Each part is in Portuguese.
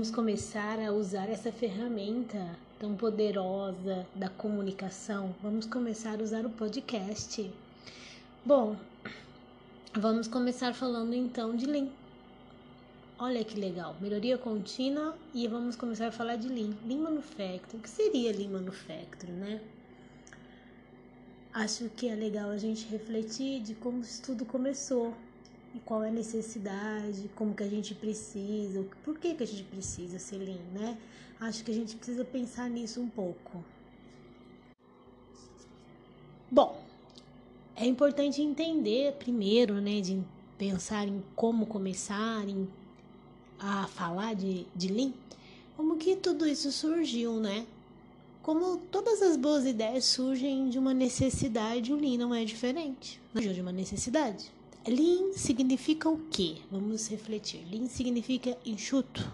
vamos começar a usar essa ferramenta tão poderosa da comunicação. Vamos começar a usar o podcast. Bom, vamos começar falando então de Lean. Olha que legal, melhoria contínua e vamos começar a falar de Lean. Lean Manufacturing, o que seria Lean Manufacturing, né? Acho que é legal a gente refletir de como isso tudo começou, qual é a necessidade, como que a gente precisa, por que que a gente precisa ser lean, né? Acho que a gente precisa pensar nisso um pouco. Bom, é importante entender primeiro, né, de pensar em como começar em, a falar de, de Lean, como que tudo isso surgiu, né? Como todas as boas ideias surgem de uma necessidade, o Lean não é diferente. Surgiu de uma necessidade. Lean significa o quê? Vamos refletir. Lean significa enxuto.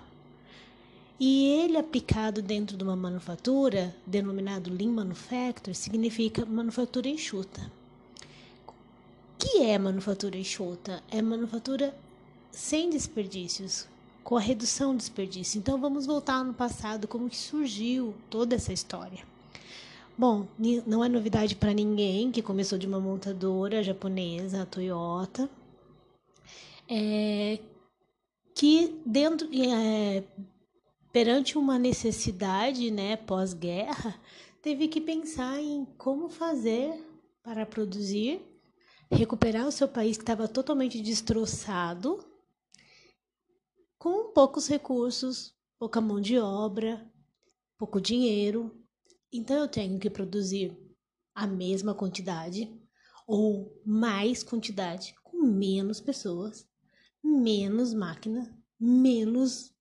E ele aplicado dentro de uma manufatura, denominado Lean Manufacturing, significa manufatura enxuta. O que é manufatura enxuta? É manufatura sem desperdícios, com a redução do desperdício. Então vamos voltar no passado, como que surgiu toda essa história. Bom, não é novidade para ninguém que começou de uma montadora japonesa, a Toyota, é, que dentro é, perante uma necessidade, né, pós-guerra, teve que pensar em como fazer para produzir, recuperar o seu país que estava totalmente destroçado, com poucos recursos, pouca mão de obra, pouco dinheiro então eu tenho que produzir a mesma quantidade ou mais quantidade com menos pessoas, menos máquina, menos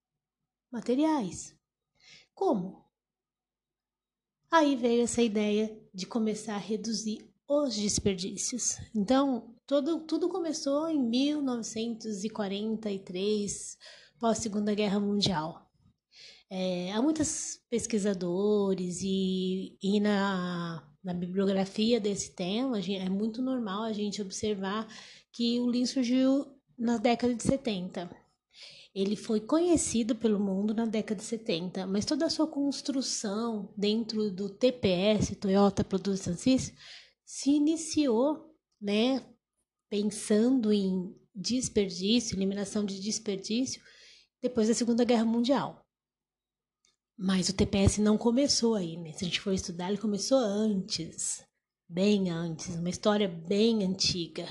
materiais. Como? Aí veio essa ideia de começar a reduzir os desperdícios. Então, todo, tudo começou em 1943, pós Segunda Guerra Mundial. É, há muitos pesquisadores e, e na, na bibliografia desse tema é muito normal a gente observar que o Lean surgiu na década de 70. Ele foi conhecido pelo mundo na década de 70, mas toda a sua construção dentro do TPS, Toyota Production System, se iniciou, né, pensando em desperdício, eliminação de desperdício, depois da Segunda Guerra Mundial. Mas o TPS não começou aí, né? Se a gente for estudar, ele começou antes, bem antes, uma história bem antiga.